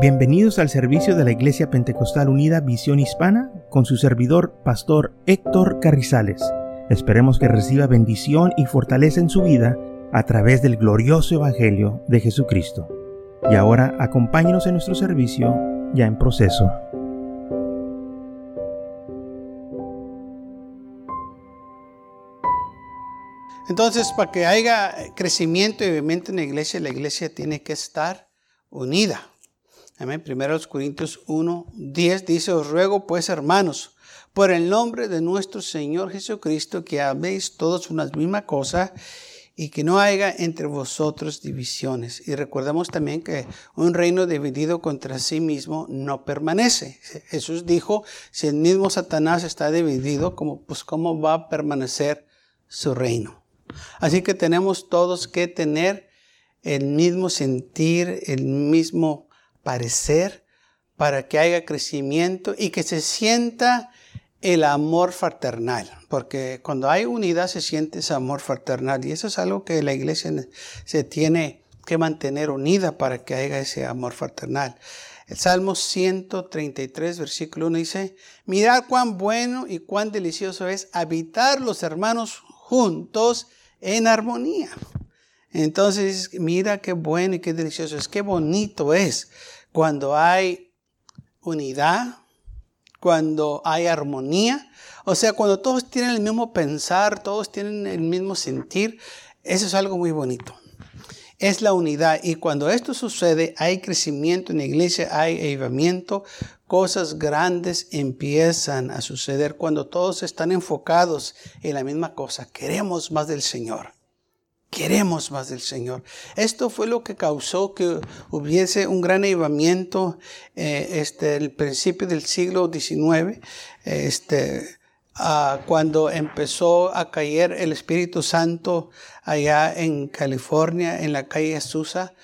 Bienvenidos al servicio de la Iglesia Pentecostal Unida Visión Hispana con su servidor, Pastor Héctor Carrizales. Esperemos que reciba bendición y fortaleza en su vida a través del glorioso Evangelio de Jesucristo. Y ahora acompáñenos en nuestro servicio ya en proceso. Entonces, para que haya crecimiento y vivimiento en la iglesia, la iglesia tiene que estar unida. Amén. Primero Corintios 1, 10 dice, os ruego pues hermanos, por el nombre de nuestro Señor Jesucristo, que habéis todos una misma cosa y que no haya entre vosotros divisiones. Y recordemos también que un reino dividido contra sí mismo no permanece. Jesús dijo, si el mismo Satanás está dividido, pues cómo va a permanecer su reino. Así que tenemos todos que tener el mismo sentir, el mismo parecer para que haya crecimiento y que se sienta el amor fraternal, porque cuando hay unidad se siente ese amor fraternal y eso es algo que la iglesia se tiene que mantener unida para que haya ese amor fraternal. El Salmo 133, versículo 1 dice, mirad cuán bueno y cuán delicioso es habitar los hermanos juntos en armonía. Entonces, mira qué bueno y qué delicioso es, qué bonito es cuando hay unidad, cuando hay armonía, o sea, cuando todos tienen el mismo pensar, todos tienen el mismo sentir, eso es algo muy bonito. Es la unidad y cuando esto sucede hay crecimiento en la iglesia, hay avivamiento, cosas grandes empiezan a suceder cuando todos están enfocados en la misma cosa. Queremos más del Señor. Queremos más del Señor. Esto fue lo que causó que hubiese un gran avivamiento eh, este, el principio del siglo XIX, este, cuando empezó a caer el Espíritu Santo allá en California, en la calle Azusa.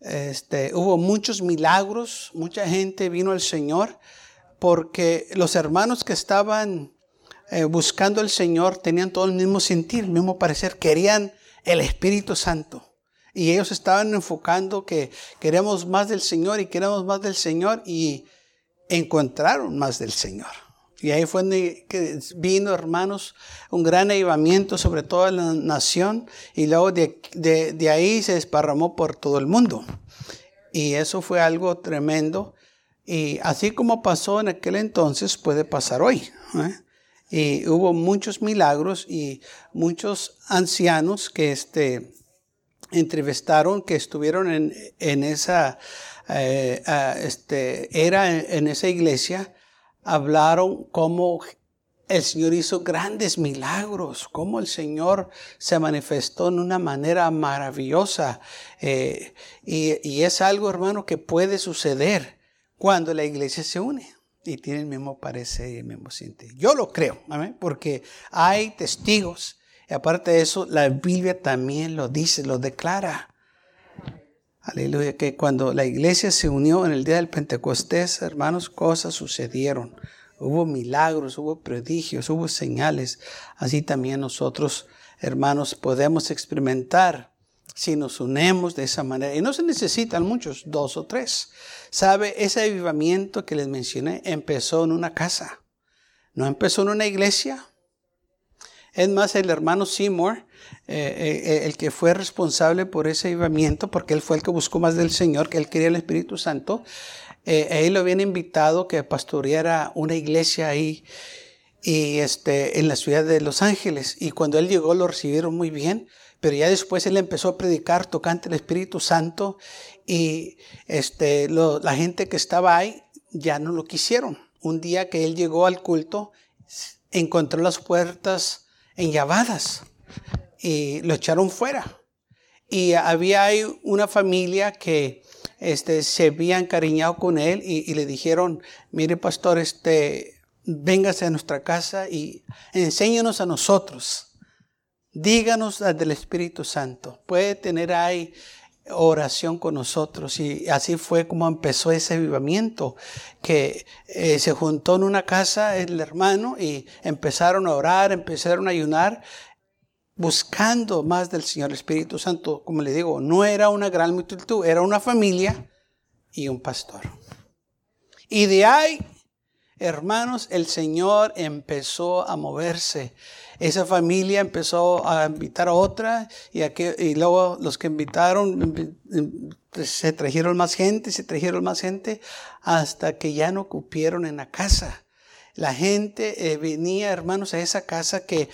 este, hubo muchos milagros, mucha gente vino al Señor, porque los hermanos que estaban eh, buscando al Señor tenían todo el mismo sentir, el mismo parecer, querían el Espíritu Santo. Y ellos estaban enfocando que queremos más del Señor y queremos más del Señor y encontraron más del Señor. Y ahí fue donde vino, hermanos, un gran avivamiento sobre toda la nación y luego de, de, ahí se desparramó por todo el mundo. Y eso fue algo tremendo. Y así como pasó en aquel entonces, puede pasar hoy. ¿eh? Y hubo muchos milagros y muchos ancianos que este, entrevistaron, que estuvieron en, en esa, eh, este, era en, esa iglesia, hablaron cómo el Señor hizo grandes milagros, cómo el Señor se manifestó en una manera maravillosa. Eh, y, y es algo, hermano, que puede suceder cuando la iglesia se une y tiene el mismo parecer y el mismo sentir. Yo lo creo, porque hay testigos. Y aparte de eso, la Biblia también lo dice, lo declara. Aleluya, que cuando la iglesia se unió en el día del Pentecostés, hermanos, cosas sucedieron. Hubo milagros, hubo prodigios, hubo señales. Así también nosotros, hermanos, podemos experimentar si nos unemos de esa manera. Y no se necesitan muchos, dos o tres. ¿Sabe? Ese avivamiento que les mencioné empezó en una casa. No empezó en una iglesia. Es más, el hermano Seymour, eh, eh, el que fue responsable por ese avivamiento, porque él fue el que buscó más del Señor, que él quería el Espíritu Santo, eh, él lo habían invitado que pastoreara una iglesia ahí y este, en la ciudad de Los Ángeles. Y cuando él llegó lo recibieron muy bien pero ya después él empezó a predicar tocante el Espíritu Santo y este, la gente que estaba ahí ya no lo quisieron. Un día que él llegó al culto, encontró las puertas enllavadas y lo echaron fuera. Y había ahí una familia que este, se había encariñado con él y, le dijeron, mire pastor, este, véngase a nuestra casa y enséñanos a nosotros Díganos del Espíritu Santo. Puede tener ahí oración con nosotros. Y así fue como empezó ese avivamiento, que eh, se juntó en una casa el hermano y empezaron a orar, empezaron a ayunar, buscando más del Señor Espíritu Santo. Como le digo, no era una gran multitud, era una familia y un pastor. Y de ahí, hermanos, el Señor empezó a moverse. Esa familia empezó a invitar a otra y, y luego los que invitaron pues, se trajeron más gente, se trajeron más gente hasta que ya no cupieron en la casa la gente eh, venía, hermanos, a esa casa que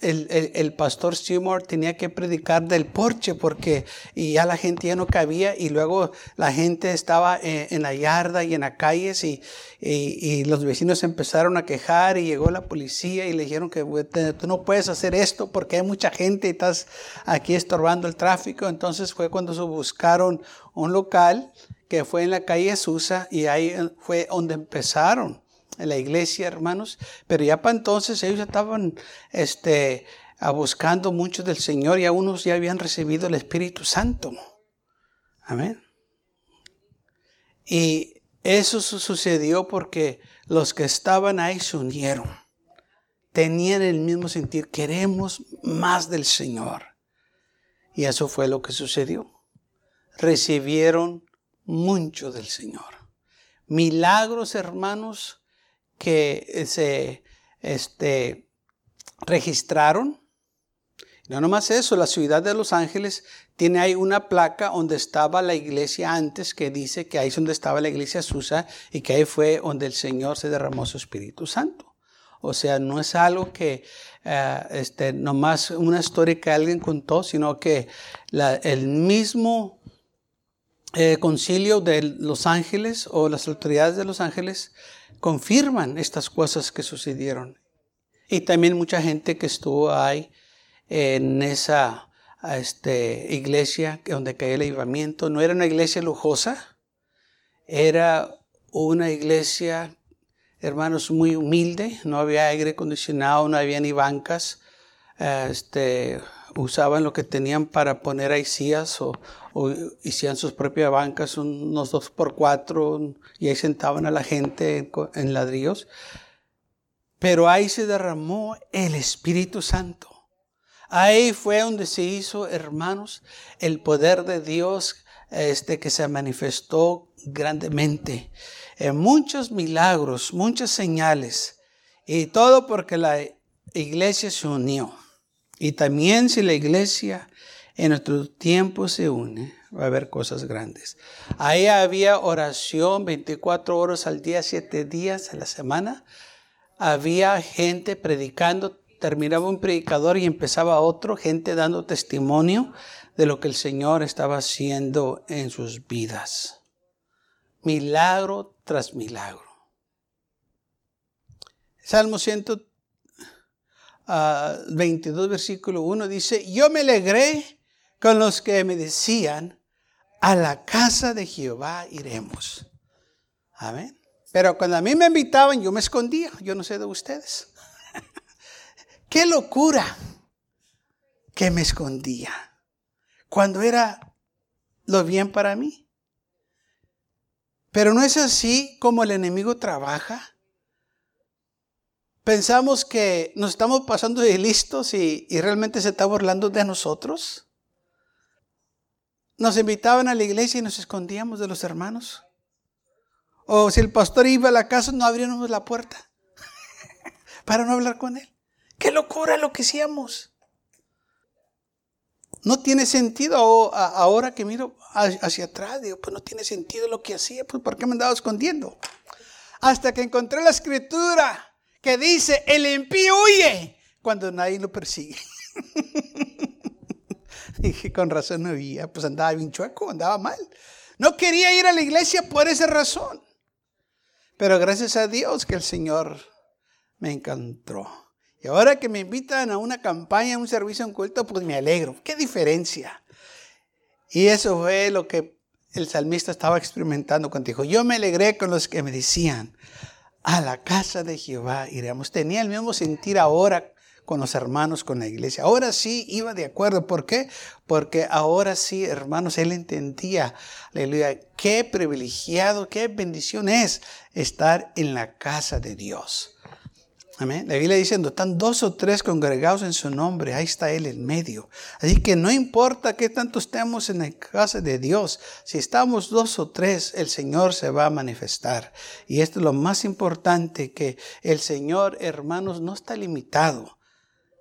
el, pastor Seymour tenía que predicar del porche porque y ya la gente ya no cabía y luego la gente estaba eh, en, la yarda y en las calles y, y, los vecinos empezaron a quejar y llegó la policía y le dijeron que tú no puedes hacer esto porque hay mucha gente y estás aquí estorbando el tráfico. Entonces fue cuando se buscaron un local que fue en la calle Susa y ahí fue donde empezaron en la iglesia, hermanos, pero ya para entonces ellos estaban este, buscando mucho del Señor y a unos ya habían recibido el Espíritu Santo. Amén. Y eso sucedió porque los que estaban ahí se unieron. Tenían el mismo sentir, queremos más del Señor. Y eso fue lo que sucedió. Recibieron mucho del Señor. Milagros, hermanos, que se este, registraron. No nomás eso, la ciudad de Los Ángeles tiene ahí una placa donde estaba la iglesia antes que dice que ahí es donde estaba la iglesia Susa y que ahí fue donde el Señor se derramó su Espíritu Santo. O sea, no es algo que uh, este, nomás una historia que alguien contó, sino que el mismo eh, concilio de Los Ángeles o las autoridades de Los Ángeles confirman estas cosas que sucedieron. Y también mucha gente que estuvo ahí en esa este, iglesia donde cayó el avivamiento. No era una iglesia lujosa, era una iglesia, hermanos, muy humilde. No había aire acondicionado, no había ni bancas. Este, usaban lo que tenían para poner ahí sillas o, o hacían sus propias bancas, unos dos por cuatro, y ahí sentaban a la gente en, ladrillos. Pero ahí se derramó el Espíritu Santo. Ahí fue donde se hizo, hermanos, el poder de Dios este, que se manifestó grandemente. En muchos milagros, muchas señales, y todo porque la iglesia se unió. Y también si la iglesia en nuestro tiempo se une, va a haber cosas grandes. Ahí había oración 24 horas al día, 7 días a la semana. Había gente predicando, terminaba un predicador y empezaba otro, gente dando testimonio de lo que el Señor estaba haciendo en sus vidas. Milagro tras milagro. Salmo 100 22, versículo 1 dice, yo me alegré con los que me decían, a la casa de Jehová iremos. Amén. Pero cuando a mí me invitaban, yo me escondía. Yo no sé de ustedes. Qué locura que me escondía. Cuando era lo bien para mí. Pero no es así como el enemigo trabaja. Pensamos que nos estamos pasando de listos y, realmente se está burlando de nosotros. Nos invitaban a la iglesia y nos escondíamos de los hermanos. O si el pastor iba a la casa, no abríamos la puerta para no hablar con él. ¡Qué locura lo que hacíamos! No tiene sentido ahora que miro hacia atrás, digo, pues no tiene sentido lo que hacía, pues ¿por qué me andaba escondiendo? Hasta que encontré la escritura que dice, el impío huye cuando nadie lo persigue. Dije, con razón no huía, pues andaba bien chueco, andaba mal. No quería ir a la iglesia por esa razón. Pero gracias a Dios que el Señor me encantó. Y ahora que me invitan a una campaña, a un servicio, en culto, pues me alegro. ¿Qué diferencia? Y eso fue lo que el salmista estaba experimentando contigo. Yo me alegré con los que me decían, a la casa de Jehová iremos. Tenía el mismo sentir ahora con los hermanos, con la iglesia. Ahora sí iba de acuerdo. ¿Por qué? Porque ahora sí, hermanos, él entendía, aleluya, qué privilegiado, qué bendición es estar en la casa de Dios. Amén. La Biblia diciendo, están dos o tres congregados en su nombre, ahí está Él en medio. Así que no importa qué tanto estemos en la casa de Dios, si estamos dos o tres, el Señor se va a manifestar. Y esto es lo más importante, que el Señor, hermanos, no está limitado.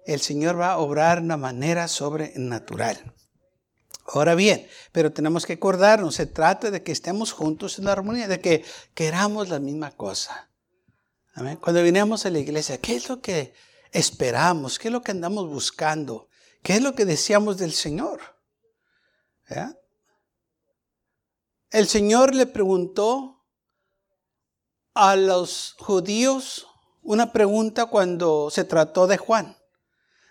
El Señor va a obrar de una manera sobrenatural. Ahora bien, pero tenemos que acordarnos, se trata de que estemos juntos en la armonía, de que queramos la misma cosa. Cuando vinimos a la iglesia, ¿qué es lo que esperamos? ¿Qué es lo que andamos buscando? ¿Qué es lo que deseamos del Señor? El Señor le preguntó a los judíos una pregunta cuando se trató de Juan.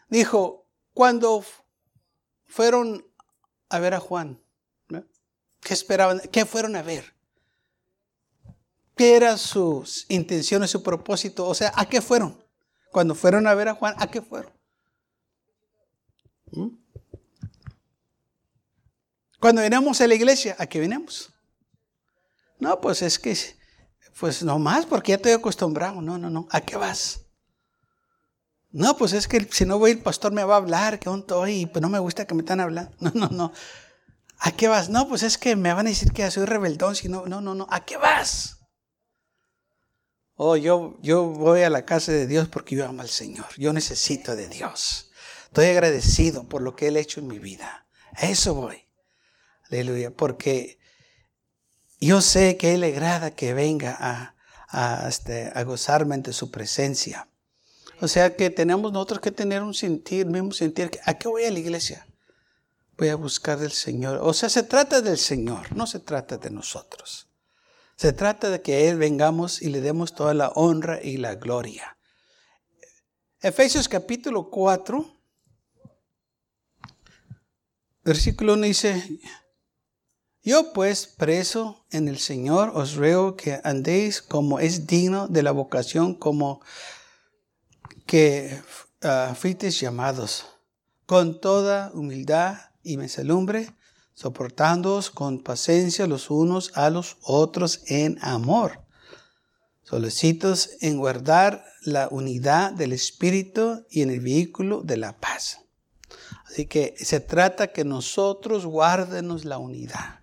Dijo, cuando fueron a ver a Juan, ¿qué esperaban? ¿Qué fueron a ver? ¿Qué eran sus intenciones, su propósito? O sea, ¿a qué fueron? Cuando fueron a ver a Juan, ¿a qué fueron? ¿Mm? Cuando venimos a la iglesia, ¿a qué venimos? No, pues es que, pues no más, porque ya estoy acostumbrado. No, no, no. ¿A qué vas? No, pues es que si no voy, el pastor me va a hablar, que estoy, y pues no me gusta que me están hablando. No, no, no. ¿A qué vas? No, pues es que me van a decir que soy rebeldón. Si no, no, no, no. ¿A qué vas? Oh, yo, yo voy a la casa de Dios porque yo amo al Señor. Yo necesito de Dios. Estoy agradecido por lo que Él ha hecho en mi vida. A eso voy. Aleluya. Porque yo sé que Él le agrada que venga a, a, este, a gozarme ante su presencia. O sea que tenemos nosotros que tener un sentir, mismo sentir. ¿A qué voy a la iglesia? Voy a buscar del Señor. O sea, se trata del Señor, no se trata de nosotros. Se trata de que Él vengamos y le demos toda la honra y la gloria. Efesios capítulo 4, versículo 1 dice, yo pues preso en el Señor os ruego que andéis como es digno de la vocación como que uh, fuisteis llamados, con toda humildad y mesalumbre, soportándoos con paciencia los unos a los otros en amor, solicitos en guardar la unidad del Espíritu y en el vehículo de la paz. Así que se trata que nosotros guardemos la unidad.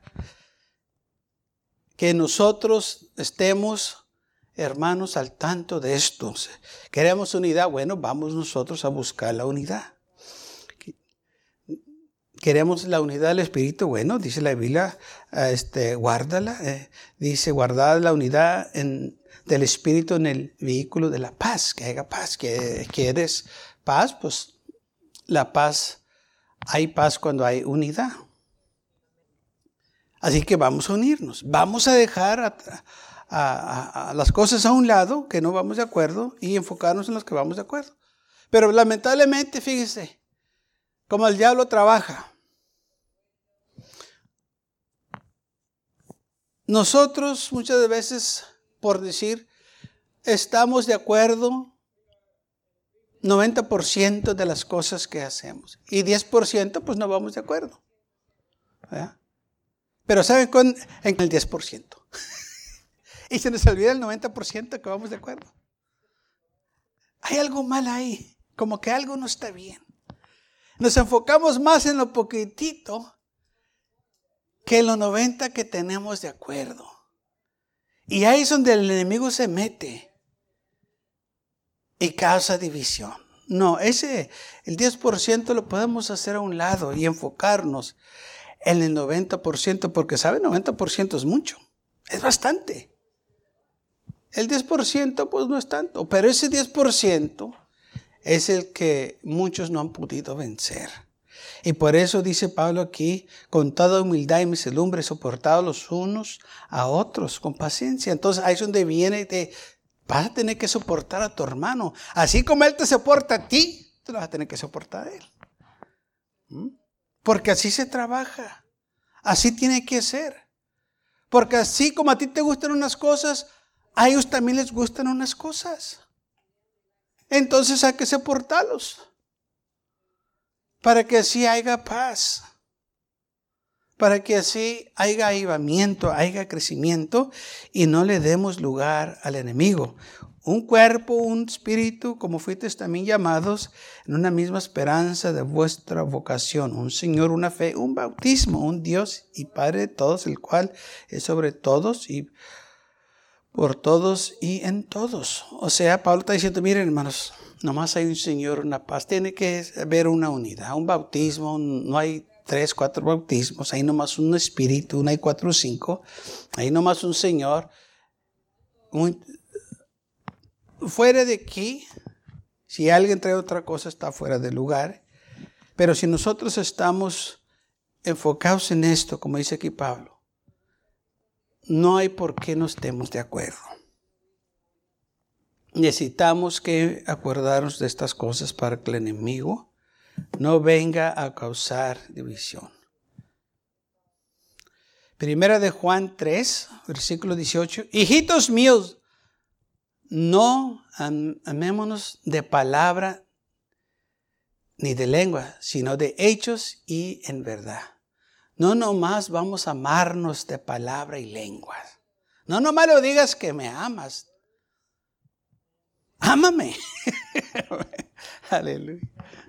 Que nosotros estemos, hermanos, al tanto de esto. Queremos unidad, bueno, vamos nosotros a buscar la unidad. Queremos la unidad del Espíritu, bueno, dice la Biblia, este, guárdala, eh, dice guardar la unidad del Espíritu en el vehículo de la paz, que haya paz, que quieres paz, pues la paz, hay paz cuando hay unidad. Así que vamos a unirnos, vamos a dejar a, las cosas a un lado que no vamos de acuerdo y enfocarnos en los que vamos de acuerdo. Pero lamentablemente, fíjese, como el diablo trabaja, Nosotros muchas veces, por decir, estamos de acuerdo 90% de las cosas que hacemos y 10% pues no vamos de acuerdo. Pero ¿saben con en el 10%? y se nos olvida el 90% que vamos de acuerdo. Hay algo mal ahí, como que algo no está bien. Nos enfocamos más en lo poquitito que los 90 que tenemos de acuerdo. Y ahí es donde el enemigo se mete y causa división. No, ese, el 10% lo podemos hacer a un lado y enfocarnos en el 90%, porque sabe, 90% es mucho, es bastante. El 10% pues no es tanto, pero ese 10% es el que muchos no han podido vencer. Y por eso dice Pablo aquí, con toda humildad y misedumbre, soportados los unos a otros, con paciencia. Entonces ahí es donde viene, te, vas a tener que soportar a tu hermano. Así como él te soporta a ti, tú lo vas a tener que soportar a él. ¿Mm? Porque así se trabaja. Así tiene que ser. Porque así como a ti te gustan unas cosas, a ellos también les gustan unas cosas. Entonces hay que soportarlos para que así haya paz, para que así haya avivamiento, haya crecimiento y no le demos lugar al enemigo. un cuerpo, un espíritu, como fuisteis también llamados, en una misma esperanza de vuestra vocación, un Señor, una fe, un bautismo, un Dios y Padre de todos, el cual es sobre todos y por todos y en todos. O sea, Pablo está diciendo, miren hermanos, nomás hay un Señor, una paz, tiene que haber una unidad, un bautismo, no hay tres, cuatro bautismos, hay nomás un espíritu, no hay cuatro o cinco, hay nomás un Señor. fuera de aquí, si alguien trae otra cosa, está fuera de lugar. Pero si nosotros estamos enfocados en esto, como dice aquí Pablo, no hay por qué no estemos de acuerdo. Necesitamos que acordarnos de estas cosas para que el enemigo no venga a causar división. Primera de Juan 3, versículo 18. Hijitos míos, no amémonos de palabra ni de lengua, sino de hechos y en verdad. No nomás vamos a amarnos de palabra y lengua. No nomás lo digas que me amas. Ámame. Aleluya.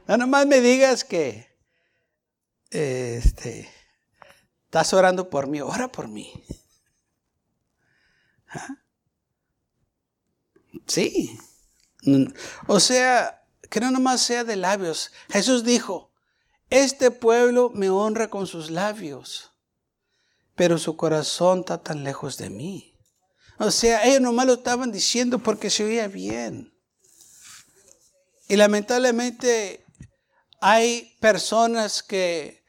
No nomás me digas que este, estás orando por mí, ora por mí. ¿Ah? Sí. O sea, que no nomás sea de labios. Jesús dijo, este pueblo me honra con sus labios, pero su corazón está tan lejos de mí. O sea, ellos nomás lo estaban diciendo porque se oía bien. Y lamentablemente hay personas que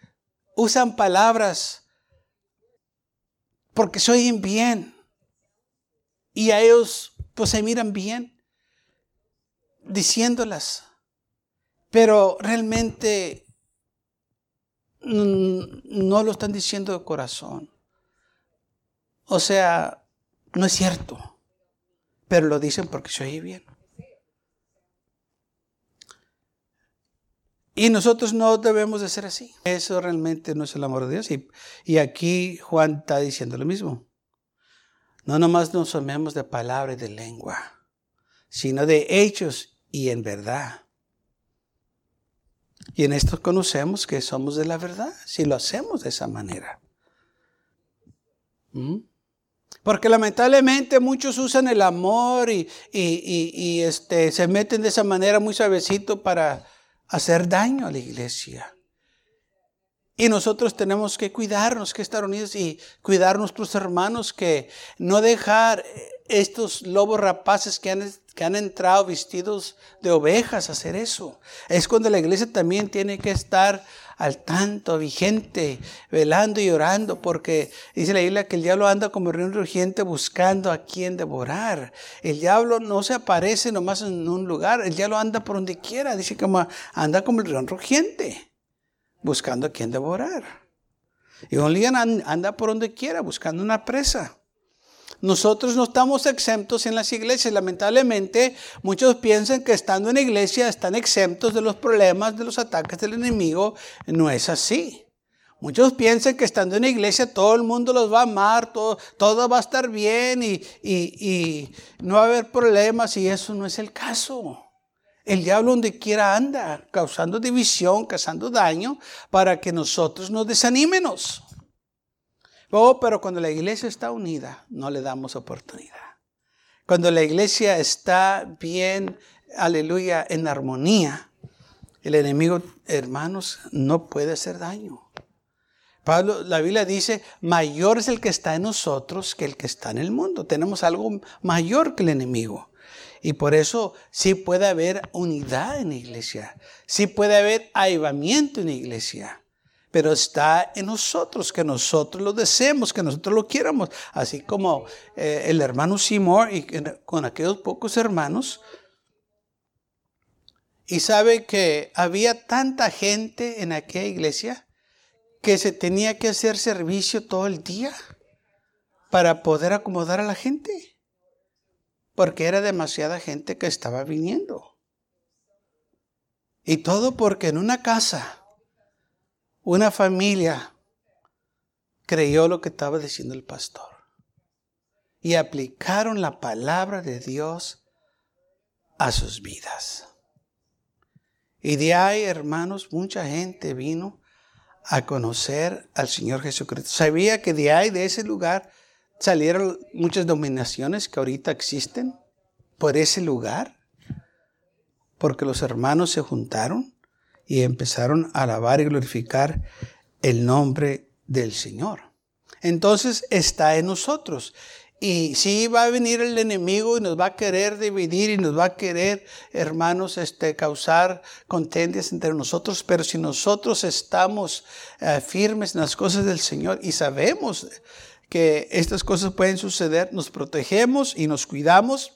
usan palabras porque se oyen bien. Y a ellos pues se miran bien diciéndolas. Pero realmente no lo están diciendo de corazón. O sea, no es cierto. Pero lo dicen porque se oye bien. Y nosotros no debemos de ser así. Eso realmente no es el amor de Dios. Y, aquí Juan está diciendo lo mismo. No nomás nos amemos de palabra y de lengua, sino de hechos y en verdad. Y en esto conocemos que somos de la verdad, si lo hacemos de esa manera. ¿Mm? Porque lamentablemente muchos usan el amor y, y, este, se meten de esa manera muy suavecito para hacer daño a la iglesia. Y nosotros tenemos que cuidarnos, que estar unidos y cuidar a nuestros hermanos, que no dejar estos lobos rapaces que han, que han entrado vestidos de ovejas hacer eso. Es cuando la iglesia también tiene que estar al tanto, vigente, velando y orando, porque dice la Biblia que el diablo anda como río rugiente buscando a quien devorar. El diablo no se aparece nomás en un lugar, el diablo anda por donde quiera, dice que anda como el río rugiente, buscando a quien devorar. Y un día anda por donde quiera, buscando una presa. Nosotros no estamos exentos en las iglesias. Lamentablemente, muchos piensan que estando en la iglesia están exentos de los problemas, de los ataques del enemigo. No es así. Muchos piensan que estando en la iglesia todo el mundo los va a amar, todo, va a estar bien y, y no va a haber problemas y eso no es el caso. El diablo donde quiera anda, causando división, causando daño, para que nosotros nos desanimemos. Oh, pero cuando la iglesia está unida, no le damos oportunidad. Cuando la iglesia está bien, aleluya, en armonía, el enemigo, hermanos, no puede hacer daño. Pablo, la Biblia dice, mayor es el que está en nosotros que el que está en el mundo. Tenemos algo mayor que el enemigo. Y por eso sí puede haber unidad en la iglesia. Sí puede haber avivamiento en la iglesia pero está en nosotros, que nosotros lo deseemos, que nosotros lo quieramos. Así como eh, el hermano Seymour y con aquellos pocos hermanos. Y sabe que había tanta gente en aquella iglesia que se tenía que hacer servicio todo el día para poder acomodar a la gente. Porque era demasiada gente que estaba viniendo. Y todo porque en una casa una familia creyó lo que estaba diciendo el pastor y aplicaron la palabra de Dios a sus vidas. Y de ahí, hermanos, mucha gente vino a conocer al Señor Jesucristo. Sabía que de ahí, de ese lugar, salieron muchas dominaciones que ahorita existen por ese lugar, porque los hermanos se juntaron y empezaron a alabar y glorificar el nombre del Señor. Entonces está en nosotros. Y sí va a venir el enemigo y nos va a querer dividir y nos va a querer, hermanos, este, causar contendias entre nosotros. Pero si nosotros estamos eh, firmes en las cosas del Señor y sabemos que estas cosas pueden suceder, nos protegemos y nos cuidamos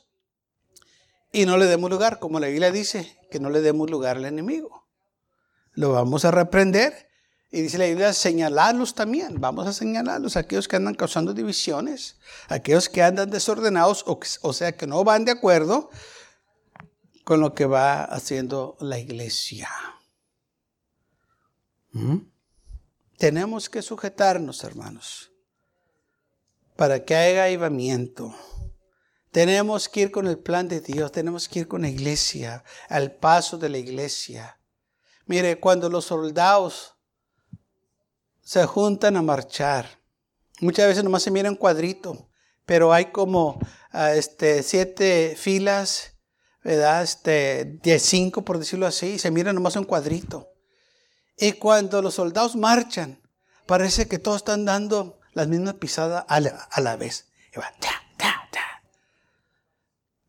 y no le demos lugar, como la Biblia dice, que no le demos lugar al enemigo. Lo vamos a reprender y dice la Biblia, señalarlos también. Vamos a señalarlos, aquellos que andan causando divisiones, aquellos que andan desordenados, o, sea, que no van de acuerdo con lo que va haciendo la iglesia. ¿Mm? Tenemos que sujetarnos, hermanos, para que haya avivamiento. Tenemos que ir con el plan de Dios, tenemos que ir con la iglesia, al paso de la iglesia. Mire, cuando los soldados se juntan a marchar. Muchas veces nomás se mira un cuadrito, pero hay como ah, este, siete filas, ¿verdad? Este, de cinco, por decirlo así, se mira nomás un cuadrito. Y cuando los soldados marchan, parece que todos están dando las mismas pisadas a la, vez.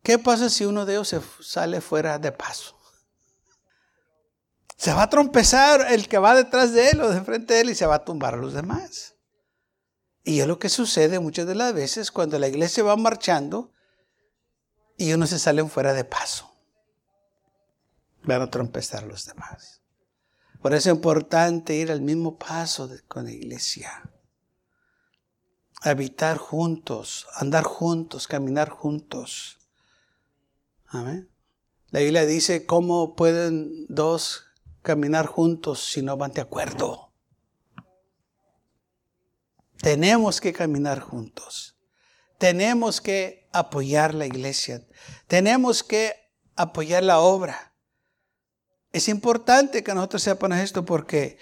¿Qué pasa si uno de ellos se sale fuera de paso? Se va a trompezar el que va detrás de él o de frente de él y se va a tumbar a los demás. Y es lo que sucede muchas de las veces cuando la iglesia va marchando y uno se sale fuera de paso. Van a trompezar a los demás. Por eso es importante ir al mismo paso con la iglesia. Habitar juntos, andar juntos, caminar juntos. Amén. La Biblia dice, ¿cómo pueden dos caminar juntos si no van de acuerdo. Tenemos que caminar juntos. Tenemos que apoyar la iglesia. Tenemos que apoyar la obra. Es importante que nosotros sepamos esto porque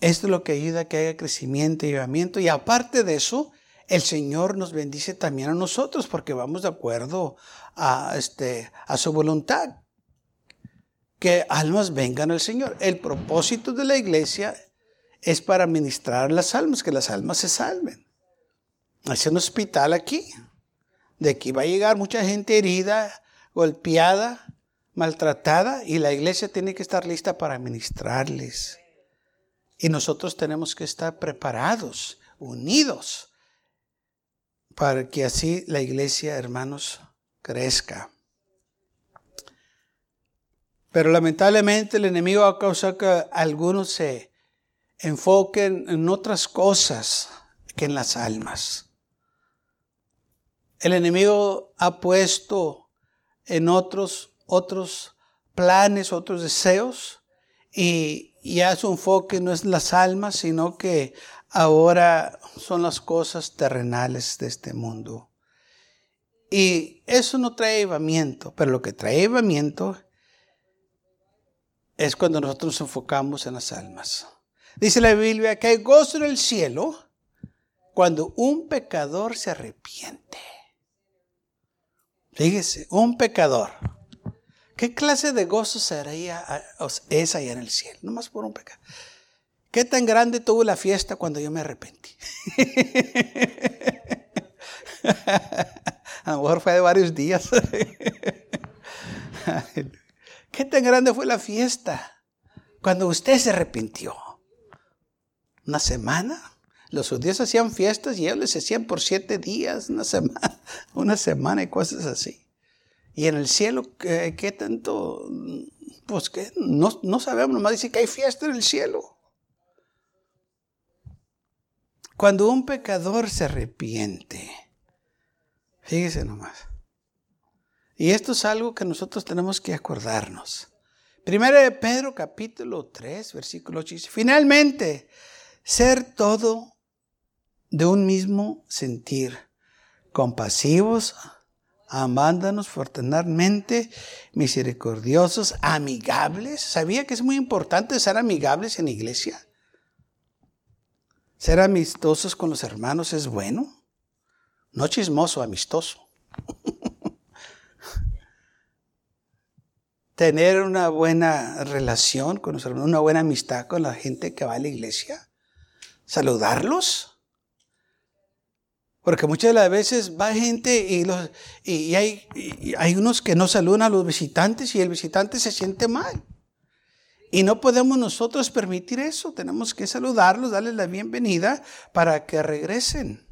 esto es lo que ayuda a que haya crecimiento y llevamiento. Y aparte de eso, el Señor nos bendice también a nosotros porque vamos de acuerdo a, este, a su voluntad que almas vengan al Señor. El propósito de la iglesia es para ministrar las almas, que las almas se salven. Es un hospital aquí. De aquí va a llegar mucha gente herida, golpeada, maltratada, y la iglesia tiene que estar lista para ministrarles. Y nosotros tenemos que estar preparados, unidos, para que así la iglesia, hermanos, crezca. Pero lamentablemente el enemigo ha causado que algunos se enfoquen en otras cosas que en las almas. El enemigo ha puesto en otros, otros planes, otros deseos, y ya su enfoque no es las almas, sino que ahora son las cosas terrenales de este mundo. Y eso no trae llevamiento, pero lo que trae llevamiento es cuando nosotros nos enfocamos en las almas. Dice la Biblia que hay gozo en el cielo cuando un pecador se arrepiente. Fíjese, un pecador. ¿Qué clase de gozo sería es allá en el cielo? Nomás por un pecado. ¿Qué tan grande tuvo la fiesta cuando yo me arrepentí? A lo mejor fue de varios días. ¿Qué tan grande fue la fiesta cuando usted se arrepintió? ¿Una semana? Los judíos hacían fiestas y ellos les hacían por siete días, una semana, una semana y cosas así. Y en el cielo, ¿qué, tanto? Pues que no, no sabemos, nomás dice que hay fiesta en el cielo. Cuando un pecador se arrepiente, fíjese nomás, y esto es algo que nosotros tenemos que acordarnos. Primero de Pedro capítulo 3, versículo 8 finalmente, ser todo de un mismo sentir, compasivos, amándonos fraternalmente, misericordiosos, amigables. ¿Sabía que es muy importante ser amigables en la iglesia? Ser amistosos con los hermanos es bueno. No chismoso, amistoso. Tener una buena relación con los hermanos, una buena amistad con la gente que va a la iglesia. Saludarlos. Porque muchas de las veces va gente y, los, y, hay, hay unos que no saludan a los visitantes y el visitante se siente mal. Y no podemos nosotros permitir eso. Tenemos que saludarlos, darles la bienvenida para que regresen,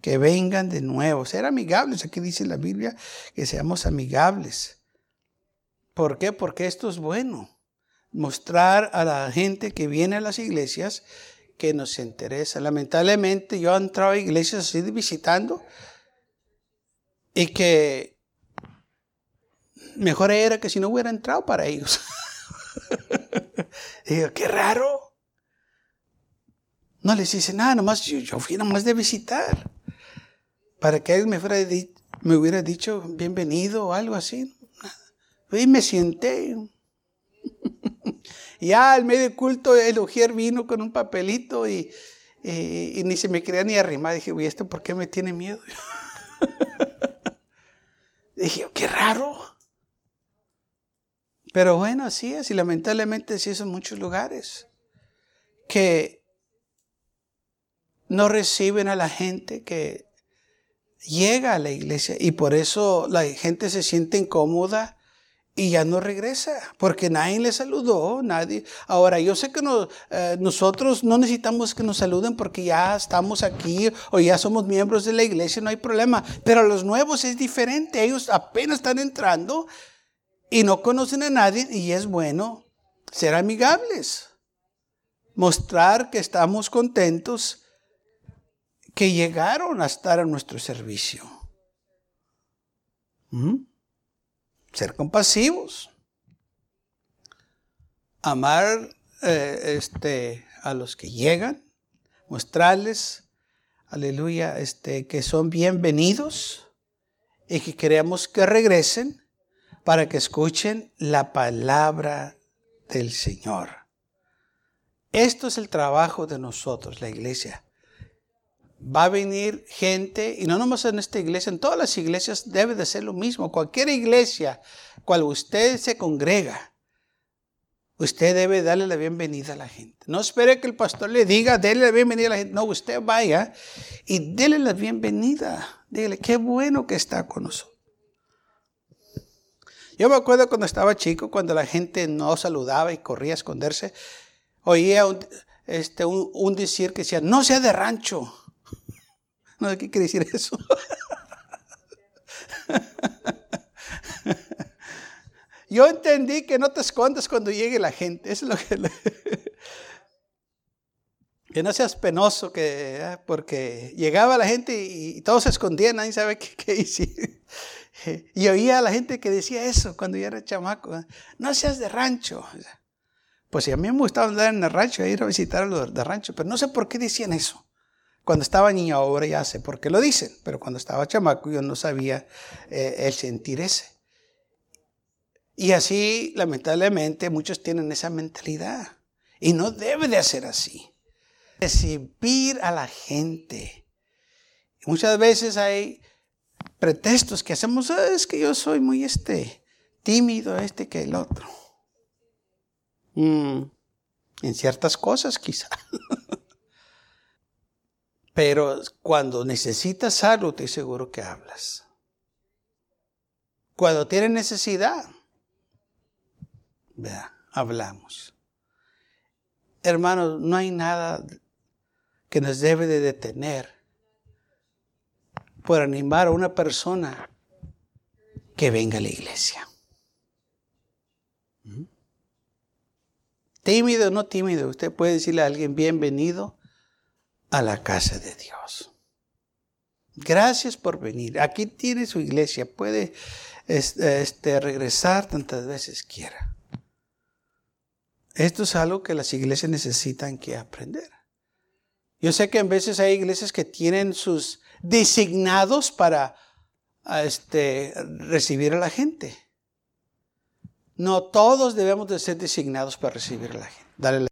que vengan de nuevo. Ser amigables. Aquí dice la Biblia que seamos amigables. ¿Por qué? Porque esto es bueno. Mostrar a la gente que viene a las iglesias que nos interesa. Lamentablemente yo he entrado a iglesias así visitando y que mejor era que si no hubiera entrado para ellos. digo, qué raro. No les dice nada, nomás yo, yo fui nomás de visitar. Para que él me, fuera me hubiera dicho bienvenido o algo así. Y me sienté. Y ya al medio culto el ujier vino con un papelito y, ni se me quería ni arrimar. Dije, uy, ¿esto por qué me tiene miedo? Dije, qué raro. Pero bueno, así es, y lamentablemente así es en muchos lugares. Que no reciben a la gente que llega a la iglesia y por eso la gente se siente incómoda y ya no regresa, porque nadie le saludó, nadie. Ahora, yo sé que eh, nosotros no necesitamos que nos saluden porque ya estamos aquí o ya somos miembros de la iglesia, no hay problema, pero los nuevos es diferente, ellos apenas están entrando y no conocen a nadie y es bueno ser amigables, mostrar que estamos contentos que llegaron a estar a nuestro servicio. ¿Mm? Ser compasivos, amar eh, este, a los que llegan, mostrarles, aleluya, este, que son bienvenidos y que queremos que regresen para que escuchen la palabra del Señor. Esto es el trabajo de nosotros, la iglesia va a venir gente, y no nomás en esta iglesia, en todas las iglesias debe de ser lo mismo. Cualquier iglesia cual usted se congrega, usted debe darle la bienvenida a la gente. No espere que el pastor le diga, déle la bienvenida a la gente. No, usted vaya y déle la bienvenida. Dígale, qué bueno que está con nosotros. Yo me acuerdo cuando estaba chico, cuando la gente no saludaba y corría a esconderse, oía un, este, un decir que decía, no sea de rancho. No qué quiere decir eso. Yo entendí que no te escondas cuando llegue la gente. Eso es lo que... que no seas penoso, que, ah, porque llegaba la gente y, todos se escondían, nadie sabe qué, qué. Y oía a la gente que decía eso cuando yo era chamaco. ¿eh? No seas de rancho. Pues a mí me gustaba andar en el rancho, ir a visitar a los de rancho, pero no sé por qué decían eso. Cuando estaba niño, ahora ya sé por qué lo dicen, pero cuando estaba chamaco yo no sabía eh, el sentir ese. Y así, lamentablemente, muchos tienen esa mentalidad. Y no debe de ser así. Recibir a la gente. Muchas veces hay pretextos que hacemos, ah, es que yo soy muy este, tímido, este que el otro. Mm, en ciertas cosas quizá. Pero cuando necesitas algo, estoy seguro que hablas. Cuando tienes necesidad, vea, hablamos. Hermanos, no hay nada que nos debe de detener por animar a una persona que venga a la iglesia. ¿Mm? Tímido o no tímido, usted puede decirle a alguien bienvenido a la casa de Dios. Gracias por venir. Aquí tiene su iglesia. Puede este, regresar tantas veces quiera. Esto es algo que las iglesias necesitan que aprender. Yo sé que en veces hay iglesias que tienen sus designados para este, recibir a la gente. No todos debemos de ser designados para recibir a la gente. Dale la